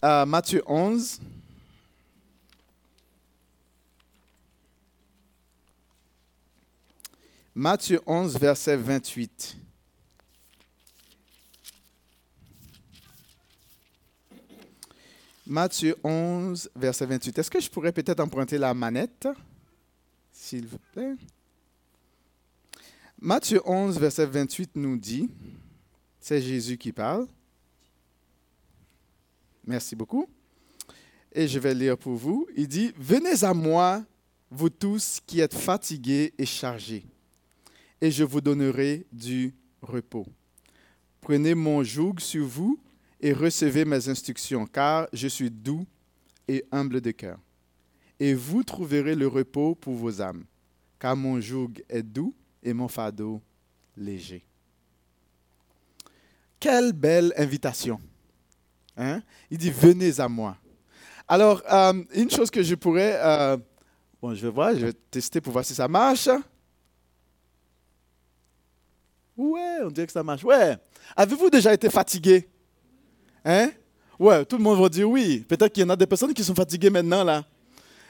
à Matthieu 11. Matthieu 11, verset 28. Matthieu 11, verset 28. Est-ce que je pourrais peut-être emprunter la manette, s'il vous plaît? Matthieu 11, verset 28 nous dit, c'est Jésus qui parle. Merci beaucoup. Et je vais lire pour vous. Il dit, Venez à moi, vous tous qui êtes fatigués et chargés, et je vous donnerai du repos. Prenez mon joug sur vous et recevez mes instructions, car je suis doux et humble de cœur. Et vous trouverez le repos pour vos âmes, car mon joug est doux et mon fardeau léger. Quelle belle invitation. Hein? Il dit, venez à moi. Alors, euh, une chose que je pourrais... Euh, bon, je vais voir, je vais tester pour voir si ça marche. Ouais, on dirait que ça marche. Ouais. Avez-vous déjà été fatigué? Hein? Ouais, tout le monde va dire oui. Peut-être qu'il y en a des personnes qui sont fatiguées maintenant, là.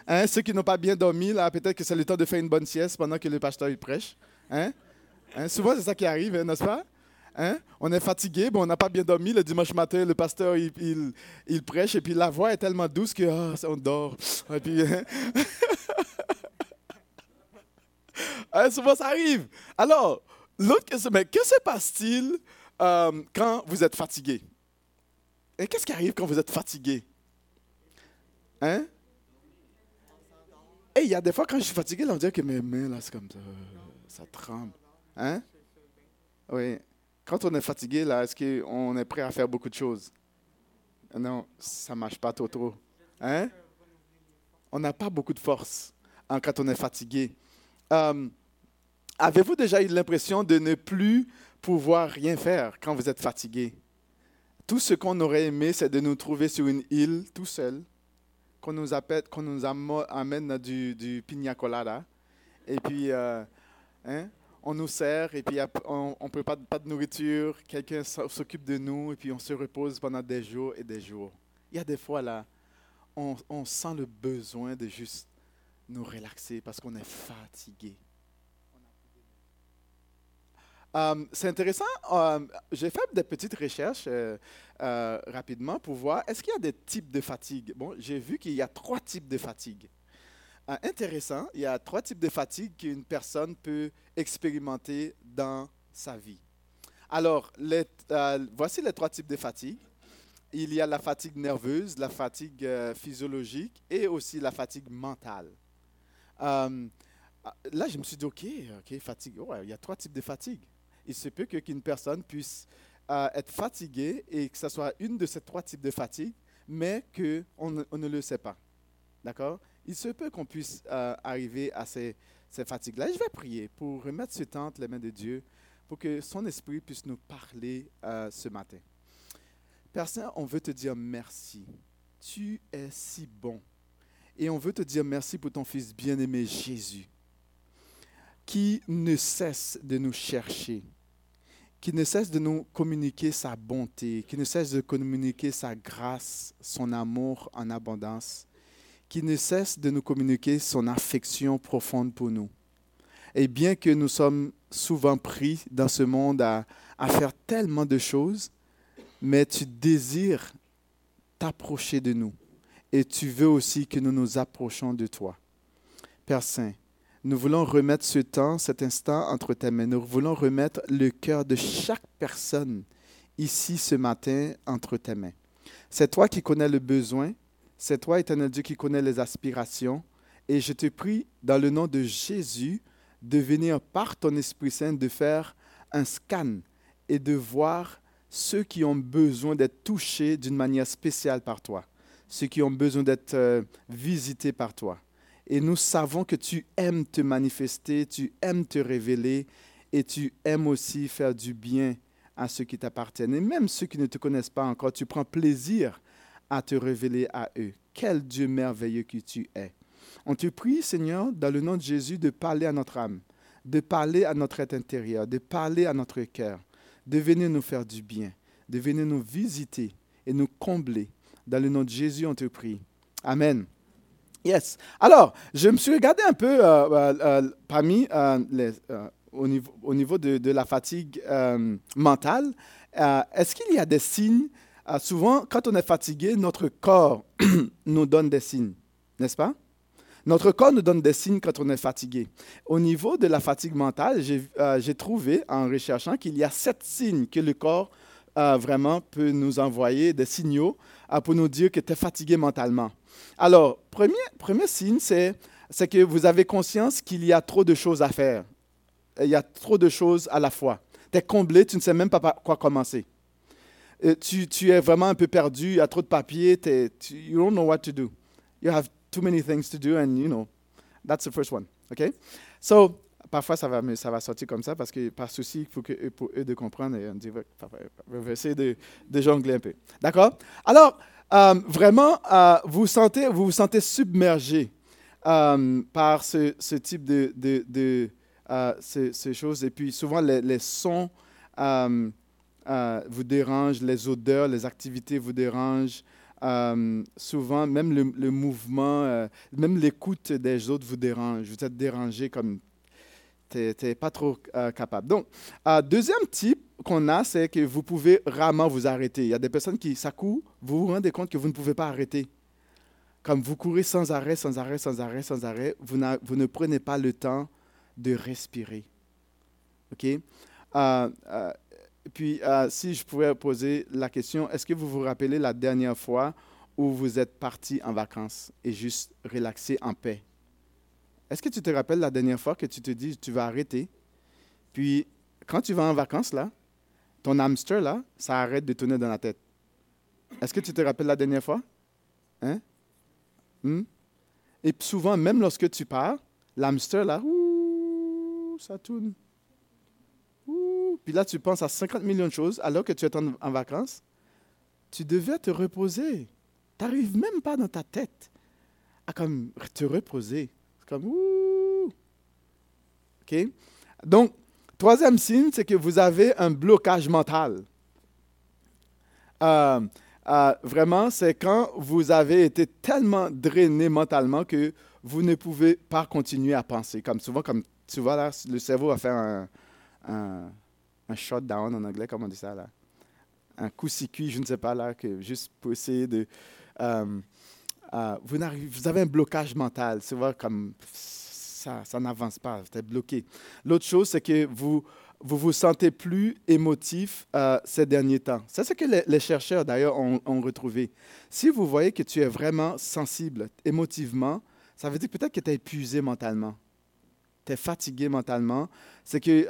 Hein? Ceux qui n'ont pas bien dormi, là, peut-être que c'est le temps de faire une bonne sieste pendant que le pasteur prêche. Hein? hein? Souvent, c'est ça qui arrive, hein, n'est-ce pas? Hein? On est fatigué, bon, on n'a pas bien dormi. Le dimanche matin, le pasteur, il, prêche, et puis la voix est tellement douce que oh, on dort. Et puis, hein, souvent, ça arrive. Alors, l'autre question, mais que se passe-t-il euh, quand vous êtes fatigué? Et qu'est-ce qui arrive quand vous êtes fatigué? Hein? Et il y a des fois, quand je suis fatigué, on dirait que mes mains, là, c'est comme ça, ça tremble. Hein? Oui. Quand on est fatigué, là, est-ce qu'on est prêt à faire beaucoup de choses? Non, ça ne marche pas trop trop. Hein? On n'a pas beaucoup de force hein, quand on est fatigué. Euh, avez-vous déjà eu l'impression de ne plus pouvoir rien faire quand vous êtes fatigué? Tout ce qu'on aurait aimé, c'est de nous trouver sur une île tout seul, qu'on nous, appelle, nous amène du, du pina colada, et puis euh, hein, on nous sert, et puis on ne peut pas, de nourriture, quelqu'un s'occupe de nous, et puis on se repose pendant des jours et des jours. Il y a des fois là, on, on sent le besoin de juste nous relaxer parce qu'on est fatigué. Euh, c'est intéressant. Euh, j'ai fait des petites recherches euh, rapidement pour voir est-ce qu'il y a des types de fatigue? Bon, j'ai vu qu'il y a trois types de fatigue. Intéressant, il y a trois types de fatigue qu'une personne peut expérimenter dans sa vie. Alors, les, voici les trois types de fatigue. Il y a la fatigue nerveuse, la fatigue physiologique et aussi la fatigue mentale. là, je me suis dit, OK, OK, fatigue. il y a trois types de fatigue il se peut qu'une personne puisse euh, être fatiguée et que ce soit une de ces trois types de fatigue, mais qu'on on ne le sait pas. D'accord? Il se peut qu'on puisse euh, arriver à ces, fatigues-là. je vais prier pour remettre ce temps entre les mains de Dieu, pour que son esprit puisse nous parler euh, ce matin. Père Saint, on veut te dire merci. Tu es si bon. Et on veut te dire merci pour ton Fils bien-aimé Jésus, qui ne cesse de nous chercher qui ne cesse de nous communiquer sa bonté, qui ne cesse de communiquer sa grâce, son amour en abondance, qui ne cesse de nous communiquer son affection profonde pour nous. Et bien que nous sommes souvent pris dans ce monde à, faire tellement de choses, mais tu désires t'approcher de nous et tu veux aussi que nous nous approchons de toi. Père Saint, nous voulons remettre ce temps, cet instant entre tes mains. Nous voulons remettre le cœur de chaque personne ici ce matin entre tes mains. C'est toi qui connais le besoin. C'est toi, éternel Dieu, qui connais les aspirations. Et je te prie, dans le nom de Jésus, de venir par ton Esprit Saint, de faire un scan et de voir ceux qui ont besoin d'être touchés d'une manière spéciale par toi, ceux qui ont besoin d'être euh, visités par toi. Et nous savons que tu aimes te manifester, tu aimes te révéler et tu aimes aussi faire du bien à ceux qui t'appartiennent. Et même ceux qui ne te connaissent pas encore, tu prends plaisir à te révéler à eux. Quel Dieu merveilleux que tu es. On te prie, Seigneur, dans le nom de Jésus, de parler à notre âme, de parler à notre être intérieur, de parler à notre cœur, de venir nous faire du bien, de venir nous visiter et nous combler Dans le nom de Jésus, on te prie. Amen. Yes. Alors, je me suis regardé un peu parmi les, au niveau, au niveau de, de la fatigue mentale. Est-ce qu'il y a des signes Souvent, quand on est fatigué, notre corps nous donne des signes, n'est-ce pas? Notre corps nous donne des signes quand on est fatigué. Au niveau de la fatigue mentale, j'ai euh, trouvé en recherchant qu'il y a sept signes que le corps euh, vraiment peut nous envoyer, des signaux euh, pour nous dire que tu es fatigué mentalement. Alors, premier, premier signe, c'est que vous avez conscience qu'il y a trop de choses à faire. Il y a trop de choses à la fois. Tu es comblé, tu ne sais même pas par quoi commencer. Tu, tu, es vraiment un peu perdu, il y a trop de papier, tu, you don't know what to do. You have too many things to do, and you know, that's the first one. Okay? So, parfois, ça va, sortir comme ça parce que par souci, faut que pour eux de comprendre et on dit, va essayer de, jongler un peu. D'accord? Alors, euh, vraiment, euh, vous, sentez, vous vous sentez submergé euh, par ce, type de, choses. Et puis, souvent, les sons vous dérangent, les odeurs, les activités vous dérangent. Euh, souvent, même le, mouvement, euh, même l'écoute des autres vous dérange. Vous êtes dérangé comme tu n'es pas trop euh, capable. Donc, deuxième type qu'on a, c'est que vous pouvez rarement vous arrêter. Il y a des personnes qui, ça court, vous vous rendez compte que vous ne pouvez pas arrêter. Comme vous courez sans arrêt, sans arrêt, sans arrêt, sans arrêt, vous ne prenez pas le temps de respirer. OK? Puis, euh, si je pouvais poser la question, est-ce que vous vous rappelez la dernière fois où vous êtes parti en vacances et juste relaxé en paix? Est-ce que tu te rappelles la dernière fois que tu te dis, tu vas arrêter? Puis, quand tu vas en vacances, là, ton hamster, là, ça arrête de tourner dans la tête. Est-ce que tu te rappelles la dernière fois? Hein? Hmm? Et souvent, même lorsque tu pars, l'hamster, là, ouh, ça tourne. Puis là, tu penses à 50 millions de choses alors que tu es en, vacances. Tu devais te reposer. Tu n'arrives même pas dans ta tête à comme te reposer. C'est comme ouh. OK? Donc, troisième signe, c'est que vous avez un blocage mental. Euh, euh, vraiment, c'est quand vous avez été tellement drainé mentalement que vous ne pouvez pas continuer à penser. Comme souvent, comme tu vois là, le cerveau va faire un un shutdown en anglais, comment on dit ça là? Un coup-circuit, je ne sais pas là, que juste pour essayer de. Euh, euh, vous, avez un blocage mental, c'est vrai, comme ça, ça n'avance pas, vous êtes bloqué. L'autre chose, c'est que vous vous vous sentez plus émotif euh, ces derniers temps. C'est ce que les, chercheurs, d'ailleurs, ont, retrouvé. Si vous voyez que tu es vraiment sensible émotivement, ça veut dire peut-être que tu es épuisé mentalement. Tu es fatigué mentalement. C'est que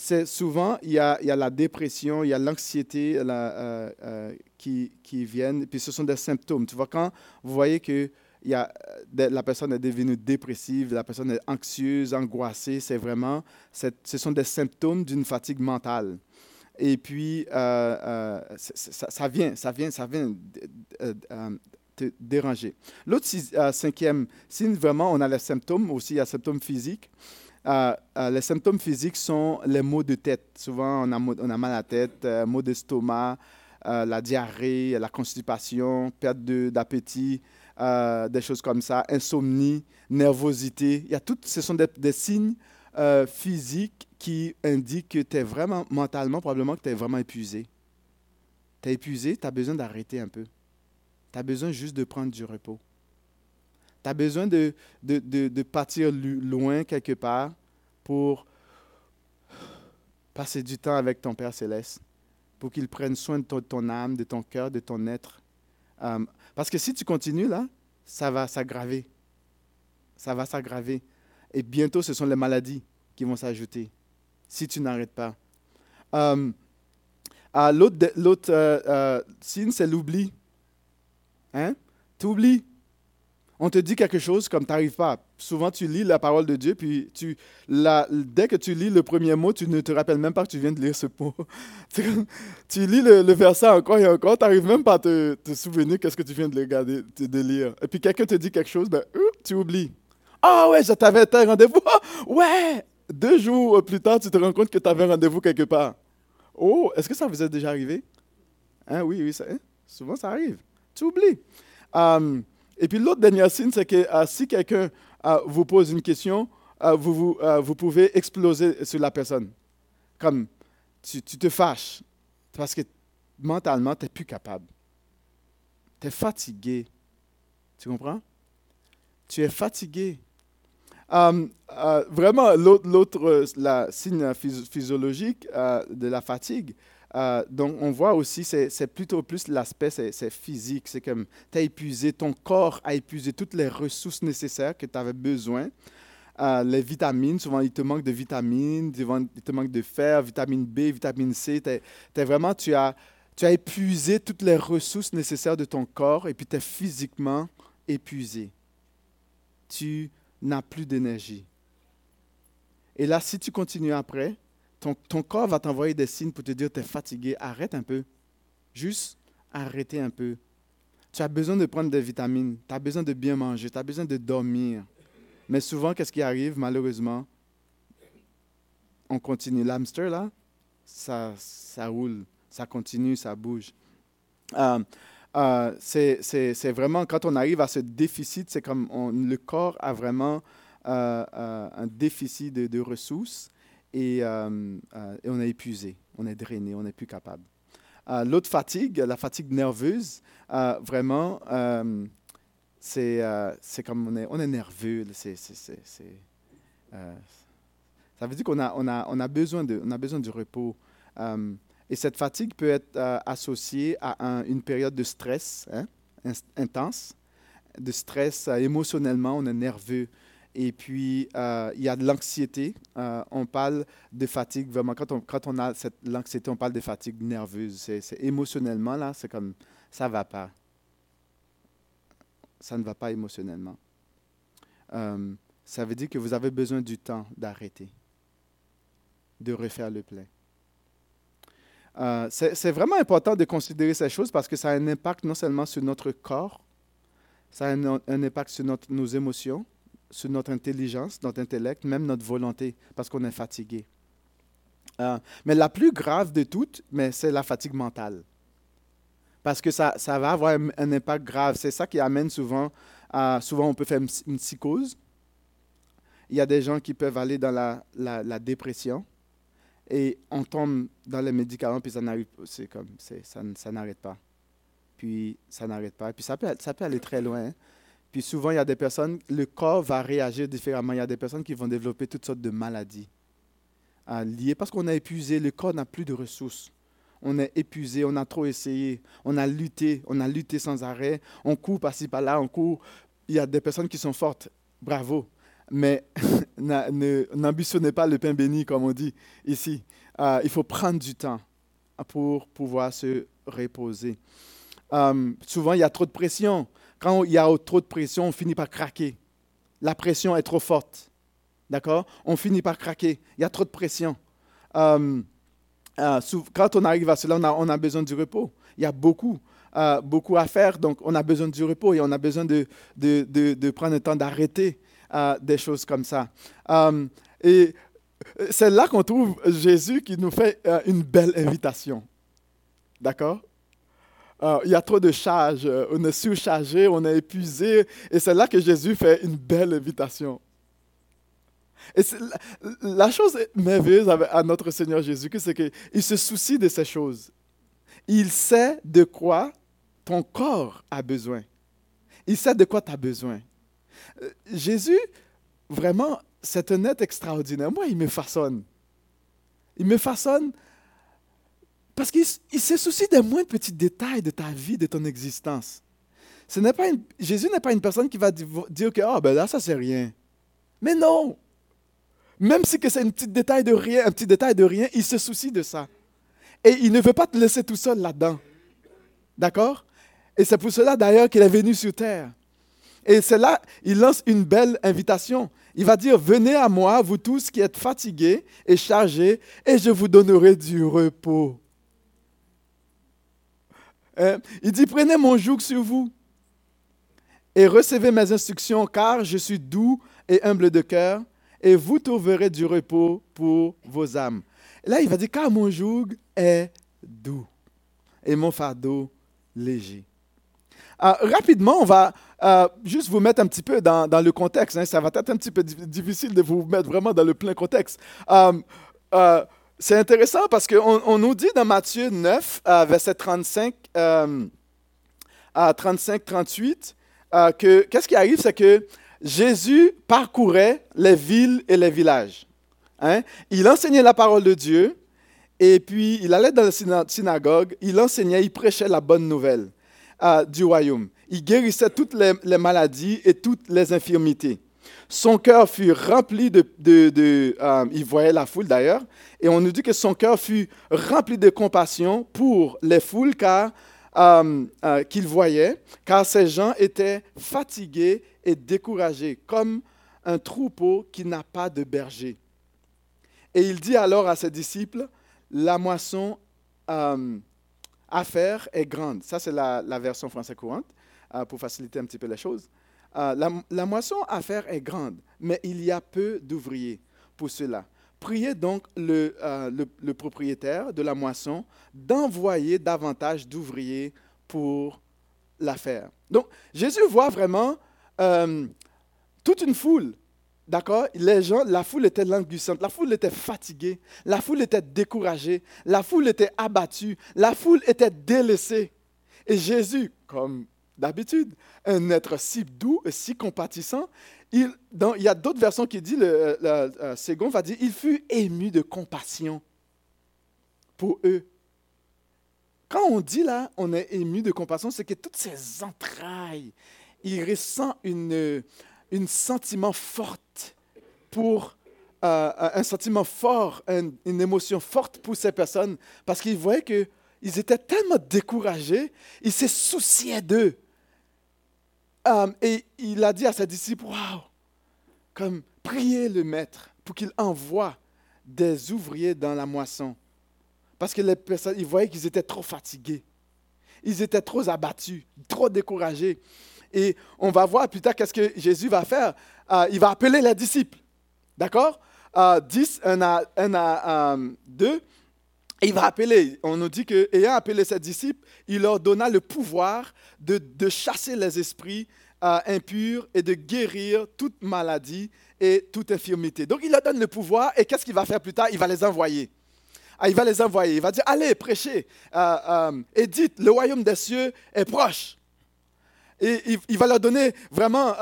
c'est souvent, il y, a, la dépression, il y a l'anxiété euh, euh, qui, qui, viennent, puis ce sont des symptômes. Tu vois, quand vous voyez que il y a, la personne est devenue dépressive, la personne est anxieuse, angoissée, c'est vraiment, ce sont des symptômes d'une fatigue mentale. Et puis, euh, ça, vient, ça vient, ça vient te déranger. L'autre cinquième signe, vraiment, on a les symptômes, aussi il y a les symptômes physiques. Euh, euh, les symptômes physiques sont les maux de tête. Souvent, on a, mal à la tête, euh, maux d'estomac, la diarrhée, la constipation, perte d'appétit, des choses comme ça, insomnie, nervosité. Il y a tout, ce sont des, signes physiques qui indiquent que tu es vraiment mentalement, probablement que tu es vraiment épuisé. Tu es épuisé, tu as besoin d'arrêter un peu. Tu as besoin juste de prendre du repos. Tu as besoin de, de, de, partir loin quelque part pour passer du temps avec ton Père céleste, pour qu'il prenne soin de ton, âme, de ton cœur, de ton être. Euh, parce que si tu continues là, ça va s'aggraver. Ça va s'aggraver. Et bientôt, ce sont les maladies qui vont s'ajouter si tu n'arrêtes pas. Euh, l'autre euh, signe, c'est l'oubli. Hein? Tu oublies on te dit quelque chose comme tu n'arrives pas. Souvent, tu lis la parole de Dieu, puis tu, la, dès que tu lis le premier mot, tu ne te rappelles même pas que tu viens de lire ce mot. tu lis le, verset encore et encore, tu n'arrives même pas à te, te souvenir qu'est-ce que tu viens de, de lire. Et puis quelqu'un te dit quelque chose, ben, euh, tu oublies. Ah ouais, je t'avais un rendez-vous. ouais! Deux jours plus tard, tu te rends compte que tu avais un rendez-vous quelque part. Oh, est-ce que ça vous est déjà arrivé? Hein, oui, oui, ça, hein? souvent ça arrive. Tu oublies. Euh, et puis l'autre dernier signe, c'est que euh, si quelqu'un euh, vous pose une question, vous, vous, pouvez exploser sur la personne. Comme tu, tu te fâches parce que mentalement, tu n'es plus capable. Tu es fatigué. Tu comprends? Tu es fatigué. vraiment, l'autre signe physiologique de la fatigue, euh, donc, on voit aussi, c'est plutôt plus l'aspect, c'est physique. C'est comme, tu as épuisé, ton corps a épuisé toutes les ressources nécessaires que tu avais besoin. Euh, les vitamines, souvent, il te manque de vitamines, il te manque de fer, vitamine B, vitamine C. vraiment, tu as, tu as épuisé toutes les ressources nécessaires de ton corps et puis tu es physiquement épuisé. Tu n'as plus d'énergie. Et là, si tu continues après, ton, corps va t'envoyer des signes pour te dire tu es fatigué, arrête un peu. Juste arrêter un peu. Tu as besoin de prendre des vitamines, tu as besoin de bien manger, tu as besoin de dormir. Mais souvent, qu'est-ce qui arrive? Malheureusement On continue. L'hamster, là, ça, ça roule, ça continue, ça bouge. Euh, euh, c'est vraiment, quand on arrive à ce déficit, c'est comme le corps a vraiment euh, un déficit de ressources euh, euh, et, on est épuisé, on est drainé, on n'est plus capable. Euh, l'autre fatigue, la fatigue nerveuse, vraiment, c'est comme on est, on est nerveux. ça veut dire qu'on a, on a, on a, besoin, de, on a besoin du repos. et cette fatigue peut être associée à une période de stress hein, intense, de stress émotionnellement, on est nerveux. Et puis, euh, il y a de l'anxiété. Euh, on parle de fatigue, vraiment. Quand on, a cette l'anxiété, on parle de fatigue nerveuse. C'est, émotionnellement, là, c'est comme ça ne va pas. Ça ne va pas émotionnellement. Euh, ça veut dire que vous avez besoin du temps d'arrêter, de refaire le plein. c'est, vraiment important de considérer ces choses parce que ça a un impact non seulement sur notre corps, ça a un, impact sur nos émotions, sur notre intelligence, notre intellect, même notre volonté, parce qu'on est fatigué. Euh, mais la plus grave de toutes, mais c'est la fatigue mentale. Parce que ça, ça va avoir un, impact grave. C'est ça qui amène souvent, souvent on peut faire une, psychose. Il y a des gens qui peuvent aller dans la, la, dépression et on tombe dans les médicaments, puis ça n'arrive comme, ça n'arrête pas. Puis ça n'arrête pas. Puis ça peut, ça peut aller très loin. Hein. Puis souvent, il y a des personnes, le corps va réagir différemment. Il y a des personnes qui vont développer toutes sortes de maladies liées parce qu'on a épuisé, le corps n'a plus de ressources. On est épuisé, on a trop essayé, on a lutté, on a lutté sans arrêt, on court par-ci par-là, on court. Il y a des personnes qui sont fortes, bravo. Mais n'ambitionnez pas le pain béni, comme on dit ici. Euh, il faut prendre du temps pour pouvoir se reposer. Euh, souvent, il y a trop de pression. Quand il y a trop de pression, on finit par craquer. La pression est trop forte. D'accord? On finit par craquer. Il y a trop de pression. Euh, euh, quand on arrive à cela, on a, besoin du repos. Il y a beaucoup, euh, beaucoup à faire, donc on a besoin du repos et on a besoin de, de, prendre le temps d'arrêter des choses comme ça. et c'est là qu'on trouve Jésus qui nous fait une belle invitation. D'accord? Euh, il y a trop de charges, euh, on est surchargé, on est épuisé. Et c'est là que Jésus fait une belle invitation. Et la, chose merveilleuse à notre Seigneur Jésus, c'est qu'il se soucie de ces choses. Il sait de quoi ton corps a besoin. Il sait de quoi tu as besoin. Euh, Jésus, vraiment, c'est un être extraordinaire. Moi, il me façonne. Il me façonne parce qu'il se soucie des moins petits détails de ta vie, de ton existence. Ce n'est pas Jésus n'est pas une personne qui va dire que oh, ben là, ça, c'est rien. Mais non! Même si c'est un petit détail de rien, un petit détail de rien, il se soucie de ça. Et il ne veut pas te laisser tout seul là-dedans. D'accord? Et c'est pour cela d'ailleurs qu'il est venu sur terre. Et c'est là, il lance une belle invitation. Il va dire, venez à moi, vous tous qui êtes fatigués et chargés, et je vous donnerai du repos. Euh, il dit, prenez mon joug sur vous et recevez mes instructions, car je suis doux et humble de cœur, et vous trouverez du repos pour vos âmes. Là, il va dire, car mon joug est doux et mon fardeau léger. Euh, rapidement, on va euh, juste vous mettre un petit peu dans, le contexte. hein. Ça va être un petit peu di- difficile de vous mettre vraiment dans le plein contexte. Euh, c'est intéressant parce qu'on on nous dit dans Matthieu 9, euh, verset 35 euh, à 35-38, euh, que qu'est-ce qui arrive, c'est que Jésus parcourait les villes et les villages. hein? Il enseignait la parole de Dieu et puis il allait dans la syna- synagogue, il enseignait, il prêchait la bonne nouvelle euh, du royaume. Il guérissait toutes les maladies et toutes les infirmités. Son cœur fut rempli de... euh, il voyait la foule d'ailleurs, et on nous dit que son cœur fut rempli de compassion pour les foules car, euh, euh, qu'il voyait, car ces gens étaient fatigués et découragés, comme un troupeau qui n'a pas de berger. Et il dit alors à ses disciples, la moisson à faire est grande. Ça, c'est la, version française courante, pour faciliter un petit peu les choses. Euh, la, moisson à faire est grande, mais il y a peu d'ouvriers pour cela. Priez donc le, le- le propriétaire de la moisson d'envoyer davantage d'ouvriers pour la faire. Donc, Jésus voit vraiment euh, toute une foule. D'accord? Les gens, la foule était languissante, la foule était fatiguée, la foule était découragée, la foule était abattue, la foule était délaissée. Et Jésus, comme d'habitude, un être si doux si compatissant, il, y a d'autres versions qui disent, le, le second va dire, il fut ému de compassion pour eux. Quand on dit là, on est ému de compassion, c'est que toutes ces entrailles, il ressent une, un sentiment forte pour euh, un sentiment fort, un- une émotion forte pour ces personnes, parce qu'il voyait que ils étaient tellement découragés, il se souciait d'eux. Euh, et il a dit à ses disciples, comme priez le maître pour qu'il envoie des ouvriers dans la moisson. Parce que les personnes, ils voyaient qu'ils étaient trop fatigués. Ils étaient trop abattus, trop découragés. Et on va voir plus tard qu'est-ce que Jésus va faire. Euh, il va appeler les disciples. D'accord? Euh, 10, 1 à, 1 à euh, 2. Il va appeler, on nous dit que, ayant appelé ses disciples, il leur donna le pouvoir de, chasser les esprits euh, impurs et de guérir toute maladie et toute infirmité. Donc il leur donne le pouvoir et qu'est-ce qu'il va faire plus tard? Il va les envoyer. Ah, il va les envoyer. Il va dire, allez, prêchez euh, euh, et dites, le royaume des cieux est proche. Et il, il va leur donner vraiment,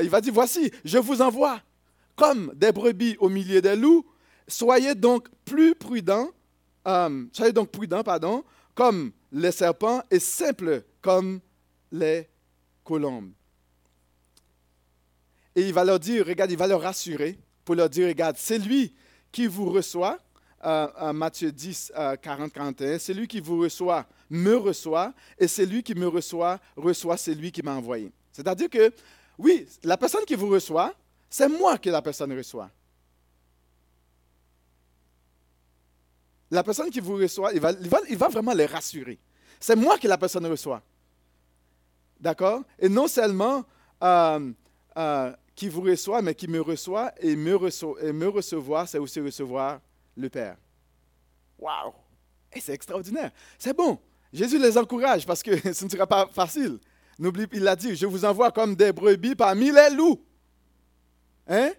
il va dire, voici, je vous envoie comme des brebis au milieu des loups. Soyez donc plus prudents, euh, soyez donc prudents, pardon, comme les serpents et simples comme les colombes. Et il va leur dire, regarde, il va leur rassurer pour leur dire, regarde, c'est lui qui vous reçoit, euh, Matthieu 10, euh, 40, 41, c'est lui qui vous reçoit, me reçoit, et c'est lui qui me reçoit, reçoit celui qui m'a envoyé. C'est-à-dire que, oui, la personne qui vous reçoit, c'est moi que la personne reçoit. La personne qui vous reçoit, il va, vraiment les rassurer. C'est moi que la personne reçoit. D'accord? Et non seulement euh, euh, qui vous reçoit, mais qui me reçoit et me, reço- et me recevoir, c'est aussi recevoir le Père. Waouh Et c'est extraordinaire. C'est bon. Jésus les encourage parce que ce ne sera pas facile. N'oublie, il a dit, je vous envoie comme des brebis parmi les loups. Hein?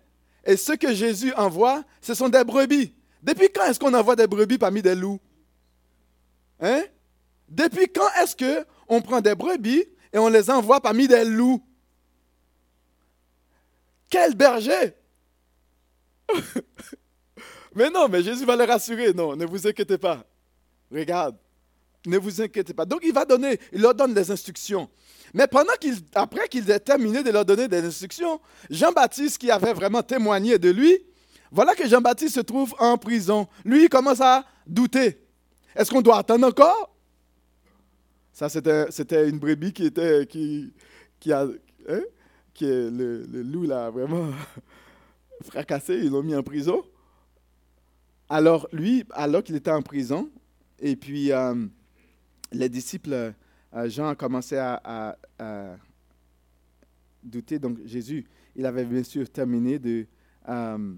Et ce que Jésus envoie, ce sont des brebis. Depuis quand est-ce qu'on envoie des brebis parmi des loups? Hein? Depuis quand est-ce qu'on prend des brebis et on les envoie parmi des loups? Quel berger! mais non, mais Jésus va les rassurer. Non, ne vous inquiétez pas. Regarde, ne vous inquiétez pas. Donc il va donner, il leur donne des instructions. Mais après qu'il ait terminé de leur donner des instructions, Jean-Baptiste, qui avait vraiment témoigné de lui, voilà que Jean-Baptiste se trouve en prison. Lui, il commence à douter. Est-ce qu'on doit attendre encore? Ça, c'était, une brebis qui était, qui, a, hein? qui est le, loup là, vraiment fracassé, ils l'ont mis en prison. Alors lui, alors qu'il était en prison, et puis euh, les disciples, euh, Jean a commencé à douter. Donc Jésus, il avait bien sûr terminé de, euh,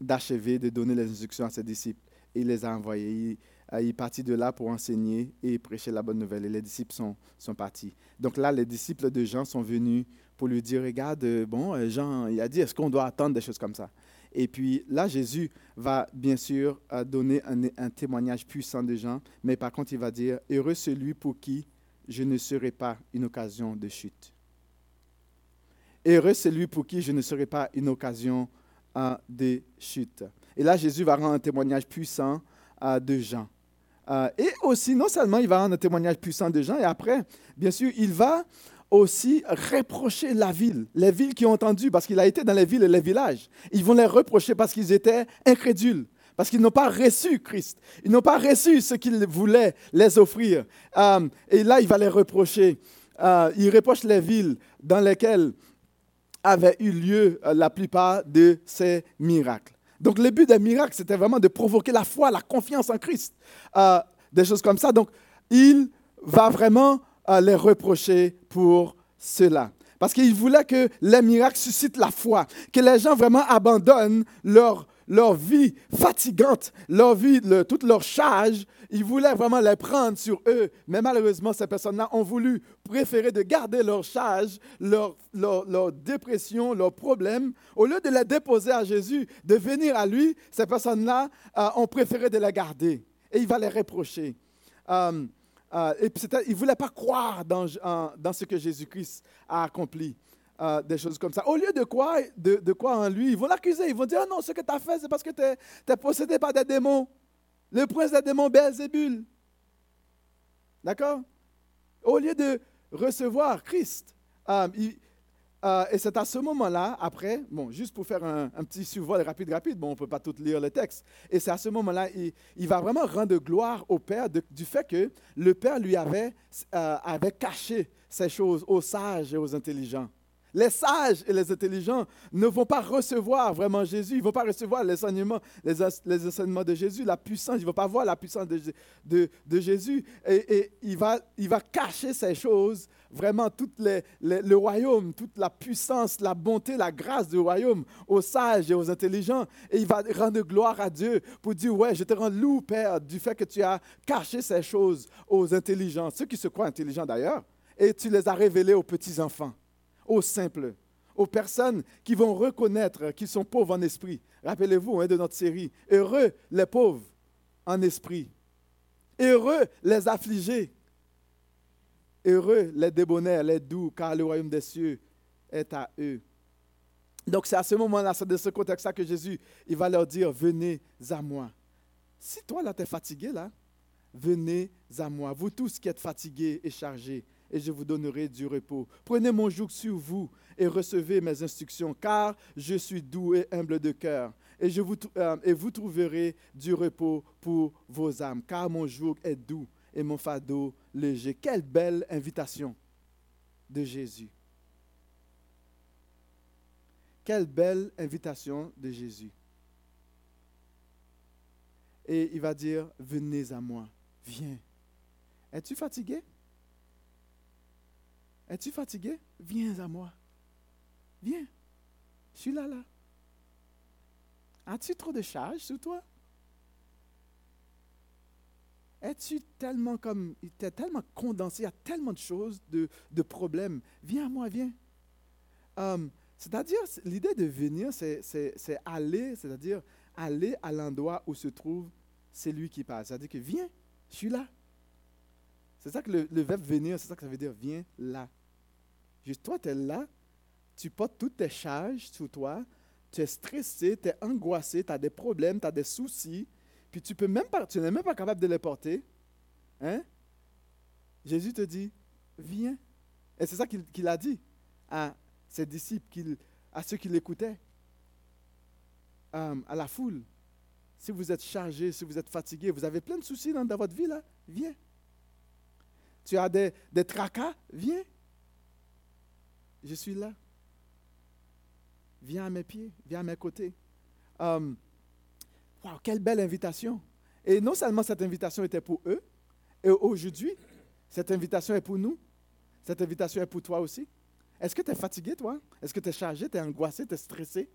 d'achever, de donner les instructions à ses disciples. Il les a envoyés. Il- il est parti de là pour enseigner et prêcher la bonne nouvelle. Et les disciples sont, sont partis. Donc là, les disciples de Jean sont venus pour lui dire, regarde, bon, Jean, il a dit, est-ce qu'on doit attendre des choses comme ça? Et puis là, Jésus va bien sûr donner un, un témoignage puissant de Jean, mais par contre, il va dire, heureux celui pour qui je ne serai pas une occasion de chute. Heureux celui pour qui je ne serai pas une occasion de chute. Et là, Jésus va rendre un témoignage puissant de Jean. et aussi, non seulement il va rendre un témoignage puissant de Jean, et après, bien sûr, il va aussi reprocher la ville, les villes qui ont entendu, parce qu'il a été dans les villes et les villages. Ils vont les reprocher parce qu'ils étaient incrédules, parce qu'ils n'ont pas reçu Christ. Ils n'ont pas reçu ce qu'il voulait les offrir. Euh, et là, il va les reprocher. Euh, il reproche les villes dans lesquelles avaient eu lieu euh, la plupart de ces miracles. Donc le but des miracles, c'était vraiment de provoquer la foi, la confiance en Christ, euh, des choses comme ça. Donc il va vraiment euh, les reprocher pour cela. Parce qu'il voulait que les miracles suscitent la foi, que les gens vraiment abandonnent leur, leur vie fatigante, leur vie, toute leur charge. Ils voulaient vraiment les prendre sur eux. Mais malheureusement, ces personnes-là ont voulu préférer de garder leur charge, leur, leur, dépression, leurs problèmes. Au lieu de les déposer à Jésus, de venir à lui, ces personnes-là euh, ont préféré de les garder. Et il va les reprocher. Euh, euh, et ils ne voulaient pas croire dans ce que Jésus-Christ a accompli. Euh, des choses comme ça. Au lieu de quoi, de, quoi en lui, ils vont l'accuser. Ils vont dire, oh non, ce que tu as fait, c'est parce que tu es, possédé par des démons. Le prince des démons, Belzébul. D'accord? Au lieu de recevoir Christ, euh, euh, et c'est à ce moment-là, après, bon, juste pour faire un, petit survol rapide, rapide, bon, on ne peut pas tout lire le texte, et c'est à ce moment-là, il, il, va vraiment rendre gloire au Père du fait que le Père lui avait, avait caché ces choses aux sages et aux intelligents. Les sages et les intelligents ne vont pas recevoir vraiment Jésus, ils ne vont pas recevoir les enseignements, les, enseignements de Jésus, la puissance, ils ne vont pas voir la puissance de, Jésus. Et, il, va, il va cacher ces choses, vraiment tout le royaume, toute la puissance, la bonté, la grâce du royaume aux sages et aux intelligents. Et il va rendre gloire à Dieu pour dire, ouais, je te rends loup, Père, du fait que tu as caché ces choses aux intelligents, ceux qui se croient intelligents d'ailleurs, et tu les as révélés aux petits-enfants aux simples, aux personnes qui vont reconnaître qu'ils sont pauvres en esprit. Rappelez-vous hein, de notre série, Heureux les pauvres en esprit. Heureux les affligés. Heureux les débonnaires, les doux, car le royaume des cieux est à eux. Donc c'est à ce moment-là, c'est de ce contexte-là que Jésus, il va leur dire, venez à moi. Si toi, là, tu es fatigué, là, venez à moi. Vous tous qui êtes fatigués et chargés, et je vous donnerai du repos. Prenez mon joug sur vous et recevez mes instructions, car je suis doux et humble de cœur. Et, vous, euh, et vous trouverez du repos pour vos âmes, car mon joug est doux et mon fardeau léger. Quelle belle invitation de Jésus. Quelle belle invitation de Jésus. Et il va dire, venez à moi, viens. Es-tu fatigué? Es-tu fatigué? Viens à moi. Viens. Je suis là, là. As-tu trop de charges sur toi? Es-tu tellement comme, es tellement condensé à tellement de choses, de, de problèmes? Viens à moi, viens. Um, c'est-à-dire, l'idée de venir, c'est aller, c'est-à-dire aller à l'endroit où se trouve celui qui passe. C'est-à-dire que viens, je suis là. C'est ça que le verbe venir, c'est ça que ça veut dire, viens là. Juste toi, tu es là, tu portes toutes tes charges sur toi, tu es stressé, tu es angoissé, tu as des problèmes, tu as des soucis, puis tu peux même pas, tu n'es même pas capable de les porter. Hein? Jésus te dit, viens. Et c'est ça qu'il a dit à ses disciples, à ceux qui l'écoutaient, euh, à la foule. Si vous êtes chargé, si vous êtes fatigué, vous avez plein de soucis dans, votre vie, viens. Tu as des tracas, viens. Je suis là. Viens à mes pieds, viens à mes côtés. Um, wow, quelle belle invitation. Et non seulement cette invitation était pour eux, et aujourd'hui, cette invitation est pour nous. Cette invitation est pour toi aussi. Est-ce que tu es fatigué, toi? Est-ce que tu es chargé, tu es angoissé, tu es stressé?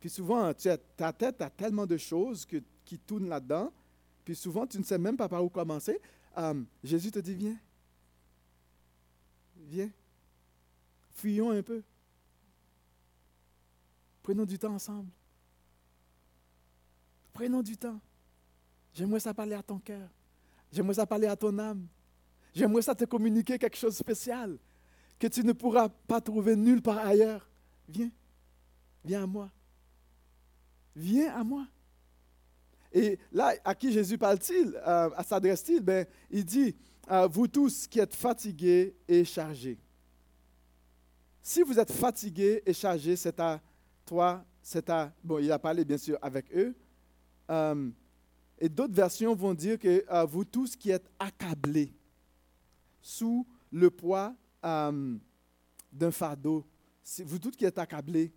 Puis souvent, ta tête a tellement de choses qui tournent là-dedans, puis souvent tu ne sais même pas par où commencer, euh, Jésus te dit, viens, viens, fuyons un peu. Prenons du temps ensemble. Prenons du temps. J'aimerais ça parler à ton cœur. J'aimerais ça parler à ton âme. J'aimerais ça te communiquer quelque chose de spécial que tu ne pourras pas trouver nulle part ailleurs. Viens. Viens à moi. Viens à moi. Et là, à qui Jésus parle-t-il? Euh, À s'adresse-t-il ben, Il dit euh, Vous tous qui êtes fatigués et chargés. Si vous êtes fatigués et chargés, c'est à toi, c'est à. Bon, il a parlé bien sûr avec eux. Euh, et d'autres versions vont dire que vous tous qui êtes accablés sous le poids d'un fardeau, vous tous qui êtes accablés,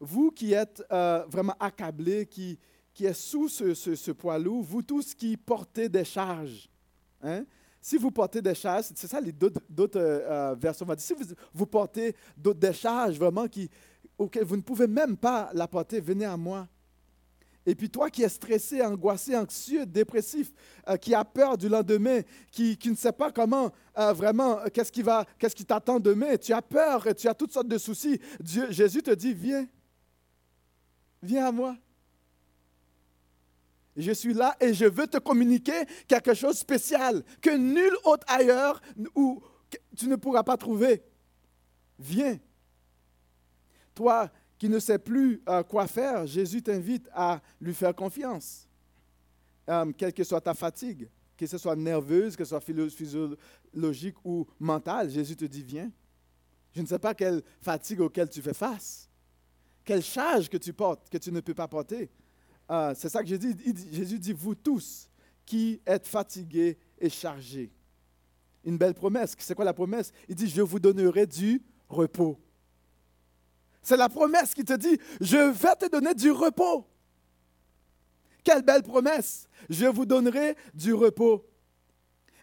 vous qui êtes euh, vraiment accablés, qui, qui êtes sous ce, ce, poids lourd, vous tous qui portez des charges. Hein? Si vous portez des charges, c'est ça les d'autres euh, euh, versions si vous, portez des charges vraiment qui, auxquelles vous ne pouvez même pas la porter, venez à moi. Et puis toi qui es stressé, angoissé, anxieux, dépressif, qui a peur du lendemain, qui, qui ne sait pas comment vraiment, qu'est-ce qui, va, qu'est-ce qui t'attend demain, tu as peur, tu as toutes sortes de soucis, Dieu, Jésus te dit, viens, viens à moi. Je suis là et je veux te communiquer quelque chose de spécial que nul autre ailleurs ou tu ne pourras pas trouver. Viens. Toi qui ne sais plus euh, quoi faire, Jésus t'invite à lui faire confiance. Euh, quelle que soit ta fatigue, que ce soit nerveuse, que ce soit physiologique ou mentale, Jésus te dit, viens. Je ne sais pas quelle fatigue auquel tu fais face. Quelle charge que tu portes, que tu ne peux pas porter. Ah, c'est ça que dit. Jésus dit, vous tous qui êtes fatigués et chargés. Une belle promesse. C'est quoi la promesse? Il dit, je vous donnerai du repos. C'est la promesse qui te dit, je vais te donner du repos. Quelle belle promesse. Je vous donnerai du repos.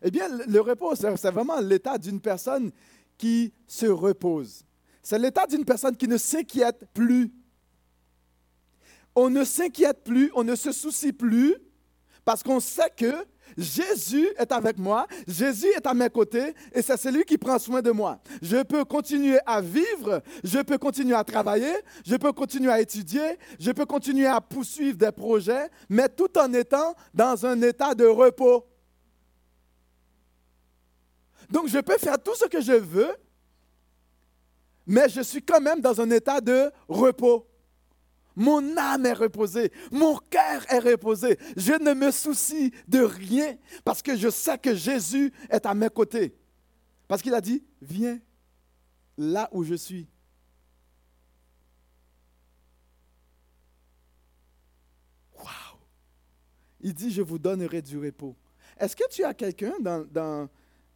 Eh bien, le repos, c'est vraiment l'état d'une personne qui se repose. C'est l'état d'une personne qui ne s'inquiète plus. On ne s'inquiète plus, on ne se soucie plus, parce qu'on sait que Jésus est avec moi, Jésus est à mes côtés et c'est celui qui prend soin de moi. Je peux continuer à vivre, je peux continuer à travailler, je peux continuer à étudier, je peux continuer à poursuivre des projets, mais tout en étant dans un état de repos. Donc je peux faire tout ce que je veux mais je suis quand même dans un état de repos. Mon âme est reposée, mon cœur est reposé. Je ne me soucie de rien parce que je sais que Jésus est à mes côtés. Parce qu'il a dit, viens là où je suis. Waouh! Il dit, je vous donnerai du repos. Est-ce que tu as quelqu'un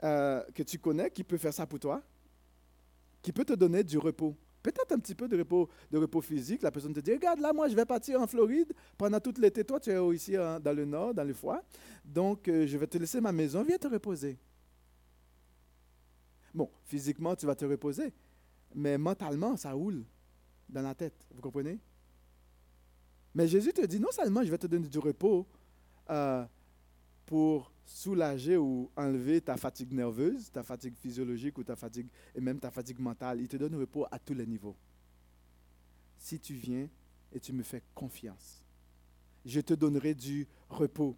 euh, que tu connais qui peut faire ça pour toi? qui peut te donner du repos? Peut-être un petit peu de repos, physique. La personne te dit, regarde, là, moi, je vais partir en Floride pendant tout l'été. Toi, tu es ici hein, dans le nord, dans le foie. Donc, euh, je vais te laisser ma maison. Viens te reposer. Bon, physiquement, tu vas te reposer. Mais mentalement, ça roule dans la tête. Vous comprenez? Mais Jésus te dit, non seulement je vais te donner du repos euh, pour soulager ou enlever ta fatigue nerveuse, ta fatigue physiologique ou ta fatigue et même ta fatigue mentale. Il te donne repos à tous les niveaux. Si tu viens et tu me fais confiance, je te donnerai du repos.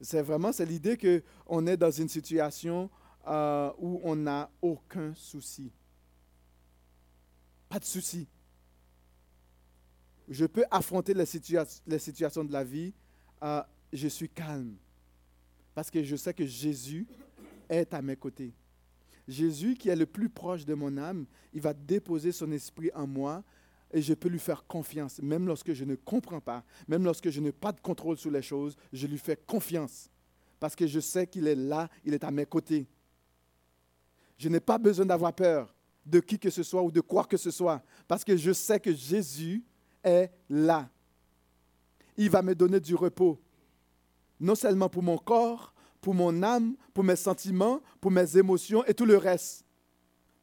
C'est vraiment c'est l'idée que on est dans une situation euh, où on n'a aucun souci. Pas de souci. Je peux affronter les, situations de la vie. Euh, je suis calme parce que je sais que Jésus est à mes côtés. Jésus, qui est le plus proche de mon âme, il va déposer son esprit en moi et je peux lui faire confiance, même lorsque je ne comprends pas, même lorsque je n'ai pas de contrôle sur les choses, je lui fais confiance parce que je sais qu'il est là, il est à mes côtés. Je n'ai pas besoin d'avoir peur de qui que ce soit ou de quoi que ce soit parce que je sais que Jésus est là. Il va me donner du repos non seulement pour mon corps, pour mon âme, pour mes sentiments, pour mes émotions et tout le reste.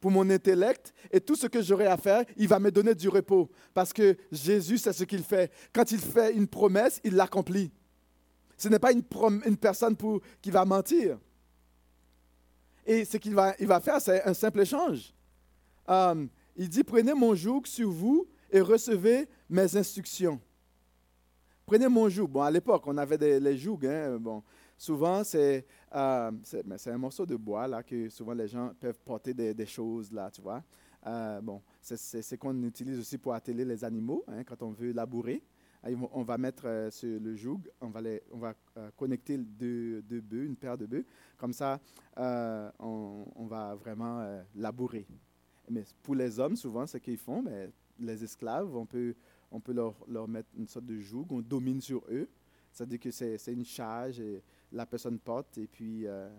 pour mon intellect et tout ce que j'aurai à faire, il va me donner du repos. Parce que Jésus, c'est ce qu'il fait. Quand il fait une promesse, il l'accomplit. Ce n'est pas une, personne pour, qui va mentir. Et ce qu'il va, il va faire, c'est un simple échange. Euh, il dit, prenez mon joug sur vous et recevez mes instructions. Prenez mon joug. Bon, à l'époque, on avait les jougs. Hein, bon, souvent, c'est euh, un morceau de bois là, que souvent les gens peuvent porter des, choses, là, tu vois. Euh, bon, c'est ce qu'on utilise aussi pour atteler les animaux hein, quand on veut labourer. On va mettre euh, sur le joug, on va, les, on va euh, connecter deux, deux, bœufs, une paire de bœufs. Comme ça, on, on, va vraiment labourer. Mais pour les hommes, souvent, ce qu'ils font, mais les esclaves, on peut, on peut leur, leur mettre une sorte de joug, on domine sur eux. C'est-à-dire que c'est une charge et la personne porte. Et puis, euh,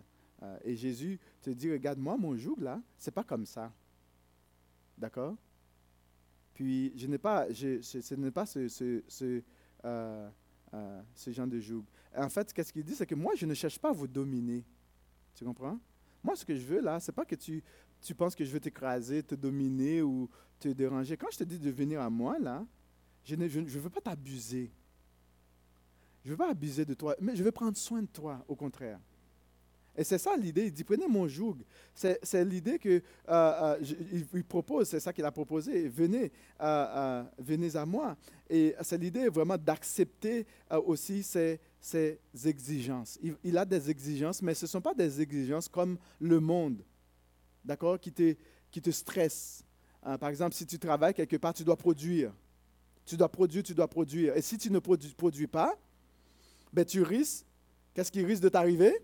euh, et Jésus te dit, regarde, moi, mon joug, là, c'est pas comme ça. D'accord? Puis, je pas, je, ce n'est pas ce, ce, ce, euh, ce, genre de joug. En fait, qu'est-ce qu'il dit? C'est que moi, je ne cherche pas à vous dominer. Tu comprends? Moi, ce que je veux, là, c'est pas que tu, tu penses que je veux t'écraser, te dominer ou te déranger. Quand je te dis de venir à moi, là, je ne je, je veux pas t'abuser. Je ne veux pas abuser de toi, mais je veux prendre soin de toi, au contraire. Et c'est ça l'idée. Il dit, prenez mon joug. C'est l'idée que euh, euh, propose, c'est ça qu'il a proposé. Venez, euh, venez à moi. Et c'est l'idée vraiment d'accepter aussi ces, ces exigences. Il, a des exigences, mais ce ne sont pas des exigences comme le monde, d'accord, qui te, qui te stressent. par exemple, si tu travailles quelque part, tu dois produire. Tu dois produire, tu dois produire. Et si tu ne produis, pas, ben, tu risques, qu'est-ce qui risque de t'arriver?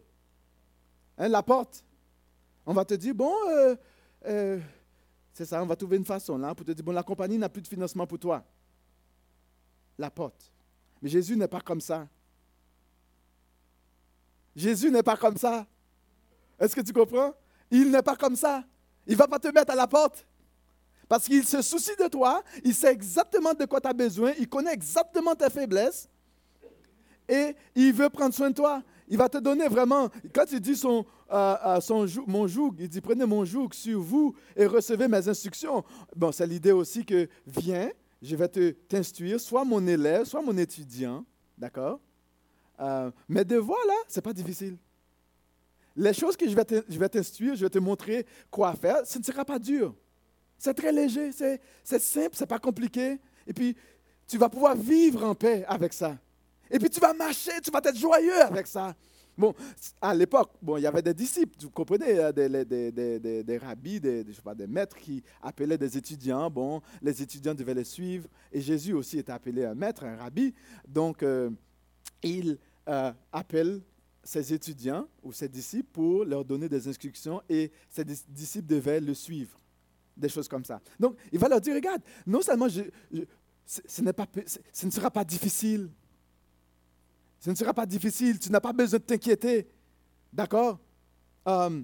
Hein, la porte. On va te dire, bon, euh, euh, c'est ça, on va trouver une façon là pour te dire, bon, la compagnie n'a plus de financement pour toi. La porte. Mais Jésus n'est pas comme ça. Jésus n'est pas comme ça. Est-ce que tu comprends? Il n'est pas comme ça. Il ne va pas te mettre à la porte. Parce qu'il se soucie de toi, il sait exactement de quoi tu as besoin, il connaît exactement tes faiblesses et il veut prendre soin de toi. Il va te donner vraiment, quand il dit euh, euh, mon joug, il dit prenez mon joug sur vous et recevez mes instructions. Bon, c'est l'idée aussi que viens, je vais te t'instruire, soit mon élève, soit mon étudiant, d'accord? Euh, Mes devoirs là, c'est pas difficile. Les choses que je vais t'instruire, je vais te montrer quoi faire, ce ne sera pas dur. C'est très léger, c'est simple, c'est pas compliqué. Et puis, tu vas pouvoir vivre en paix avec ça. Et puis tu vas marcher, tu vas être joyeux avec ça. Bon, à l'époque, bon, il y avait des disciples, vous comprenez, euh, des, des, rabbis, des maîtres qui appelaient des étudiants. Bon, les étudiants devaient les suivre. Et Jésus aussi était appelé un maître, un rabbi. Donc, euh, il euh, appelle ses étudiants ou ses disciples pour leur donner des instructions et ses disciples devaient le suivre. Des choses comme ça. Donc, il va leur dire, regarde, non seulement je, ce, pas, ce ne sera pas difficile, ce ne sera pas difficile, tu n'as pas besoin de t'inquiéter. D'accord? Euh,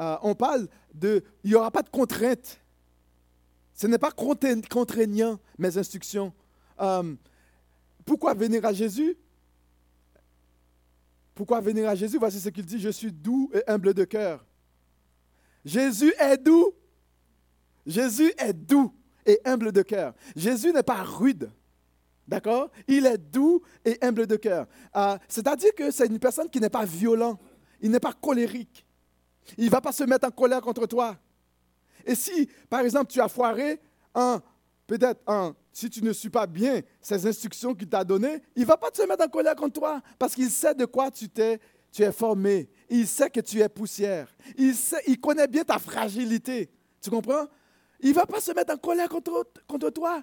euh, On parle de, il n'y aura pas de contrainte. Ce n'est pas contraignant, mes instructions. Euh, pourquoi venir à Jésus? Pourquoi venir à Jésus? Voici ce qu'il dit, je suis doux et humble de cœur. Jésus est doux. Jésus est doux et humble de cœur. Jésus n'est pas rude. D'accord? Il est doux et humble de cœur. Euh, c'est-à-dire que c'est une personne qui n'est pas violent, il n'est pas colérique. Il ne va pas se mettre en colère contre toi. Et si, par exemple, tu as foiré un, peut-être un, si tu ne suis pas bien ces instructions qu'il t'a données, il ne va pas se mettre en colère contre toi parce qu'il sait de quoi tu, tu es formé. Il sait que tu es poussière. Il, sait, il connaît bien ta fragilité. Tu comprends? Il ne va pas se mettre en colère contre, toi.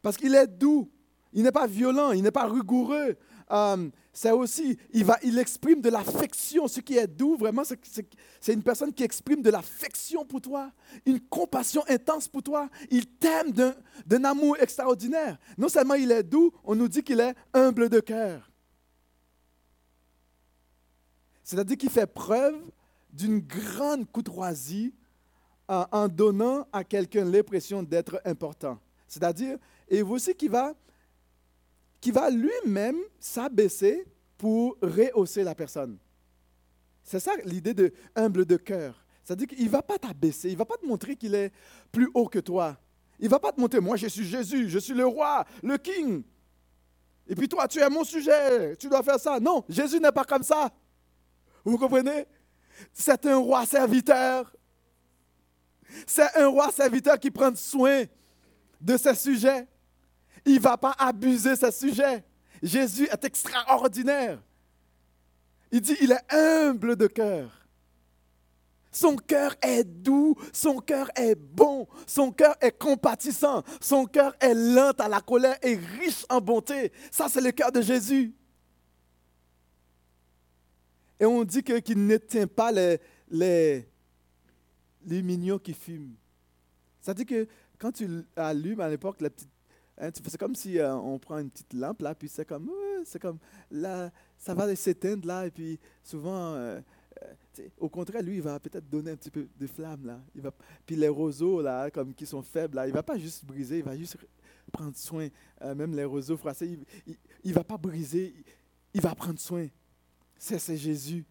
Parce qu'il est doux. Il n'est pas violent, il n'est pas rigoureux. Euh, c'est aussi, il, va, il exprime de l'affection. Ce qui est doux, vraiment, c'est une personne qui exprime de l'affection pour toi, une compassion intense pour toi. Il t'aime d'un amour extraordinaire. Non seulement il est doux, on nous dit qu'il est humble de cœur. C'est-à-dire qu'il fait preuve d'une grande courtoisie en donnant à quelqu'un l'impression d'être important. C'est-à-dire, et aussi qui va, qui va lui-même s'abaisser pour rehausser la personne. C'est ça l'idée de humble de cœur. C'est-à-dire qu'il ne va pas t'abaisser, il ne va pas te montrer qu'il est plus haut que toi. Il ne va pas te montrer, moi je suis Jésus, je suis le roi, le king. Et puis toi, tu es mon sujet, tu dois faire ça. Non, Jésus n'est pas comme ça. Vous comprenez? C'est un roi serviteur. C'est un roi serviteur qui prend soin de ses sujets. Il ne va pas abuser ses sujets. Jésus est extraordinaire. Il dit, il est humble de cœur. Son cœur est doux, son cœur est bon, son cœur est compatissant, son cœur est lent à la colère et riche en bonté. Ça, c'est le cœur de Jésus. Et on dit qu'il ne tient pas les, les mignons qui fument. Ça dit que quand tu allumes à l'époque la petite Hein, c'est comme si euh, on prend une petite lampe là, puis c'est comme, comme là, ça va s'éteindre là, et puis souvent, euh, euh, au contraire, lui, il va peut-être donner un petit peu de flamme là. Il va, puis les roseaux là, comme qui sont faibles là, il va pas juste briser, il va juste prendre soin. même les roseaux froissés, il, il, va pas briser, il, va prendre soin. C'est Jésus.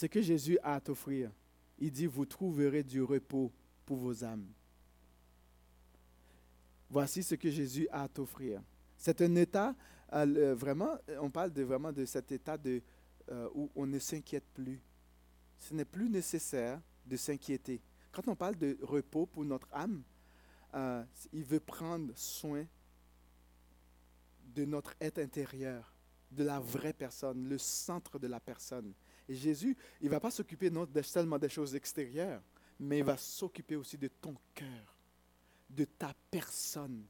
Ce que Jésus a à t'offrir, il dit, vous trouverez du repos pour vos âmes. Voici ce que Jésus a à t'offrir. C'est un état, euh, vraiment, on parle de, vraiment de cet état euh, où on ne s'inquiète plus. Ce n'est plus nécessaire de s'inquiéter. Quand on parle de repos pour notre âme, euh, il veut prendre soin de notre être intérieur, de la vraie personne, le centre de la personne. Et Jésus, il ne va pas s'occuper non seulement des choses extérieures, mais il va s'occuper aussi de ton cœur de ta personne,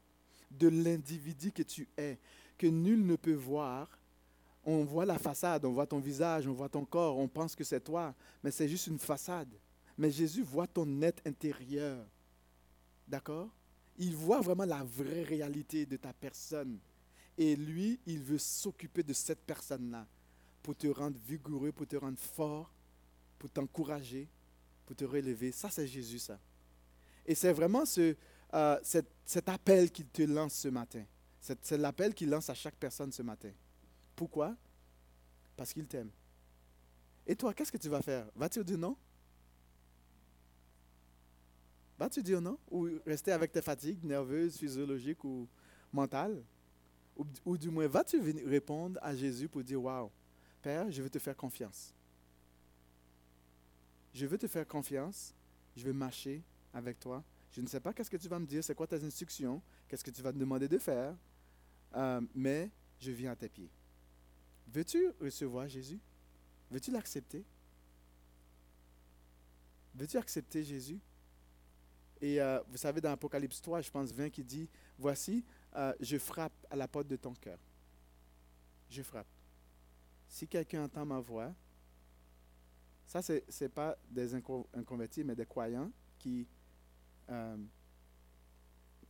de l'individu que tu es, que nul ne peut voir. On voit la façade, on voit ton visage, on voit ton corps, on pense que c'est toi, mais c'est juste une façade. Mais Jésus voit ton être intérieur. D'accord? Il voit vraiment la vraie réalité de ta personne. Et lui, il veut s'occuper de cette personne-là pour te rendre vigoureux, pour te rendre fort, pour t'encourager, pour te relever. Ça, c'est Jésus, ça. Et c'est vraiment ce, euh, cet, appel qu'il te lance ce matin. C'est l'appel qu'il lance à chaque personne ce matin. Pourquoi? Parce qu'il t'aime. Et toi, qu'est-ce que tu vas faire? Vas-tu dire non? Vas-tu dire non? Ou rester avec tes fatigues nerveuses, physiologiques ou mentales? Ou, ou, du moins, vas-tu répondre à Jésus pour dire Waouh, Père, je veux te faire confiance. Je veux te faire confiance. Je veux marcher avec toi. Je ne sais pas qu'est-ce que tu vas me dire, c'est quoi tes instructions, qu'est-ce que tu vas me demander de faire, euh, mais je viens à tes pieds. Veux-tu recevoir Jésus? Veux-tu l'accepter? Veux-tu accepter Jésus? Et euh, vous savez, dans Apocalypse 3, je pense 20, qui dit, Voici, euh, je frappe à la porte de ton cœur. Je frappe. Si quelqu'un entend ma voix, ça, ce n'est pas des inconvertis, mais des croyants qui euh,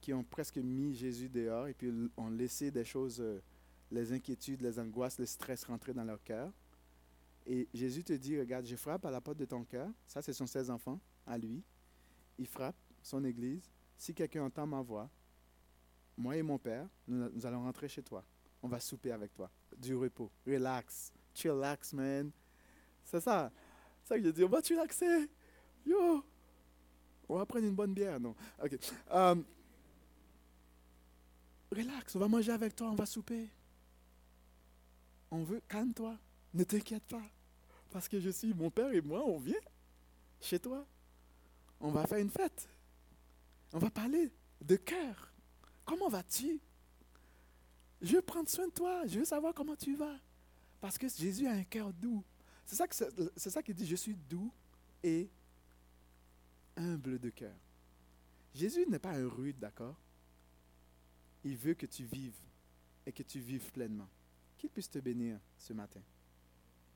qui ont presque mis Jésus dehors et puis ont laissé des choses, euh, les inquiétudes, les angoisses, le stress rentrer dans leur cœur. Et Jésus te dit, regarde, je frappe à la porte de ton cœur. Ça, ce sont ses enfants, à lui. Il frappe son église. Si quelqu'un entend ma voix, moi et mon Père, nous, allons rentrer chez toi. On va souper avec toi. Du repos. Relax. Chillax, man. C'est ça. C'est ça que je dis. On va chillaxer. Yo, on va prendre une bonne bière, non? OK. Um, relax, on va manger avec toi, on va souper. On veut, calme-toi, ne t'inquiète pas. Parce que je suis, mon père et moi, on vient chez toi. On va faire une fête. On va parler de cœur. Comment vas-tu? Je veux prendre soin de toi. Je veux savoir comment tu vas. Parce que Jésus a un cœur doux. C'est ça, qu'il dit, je suis doux et humble de cœur. Jésus n'est pas un rude, d'accord? Il veut que tu vives et que tu vives pleinement. Qu'il puisse te bénir ce matin.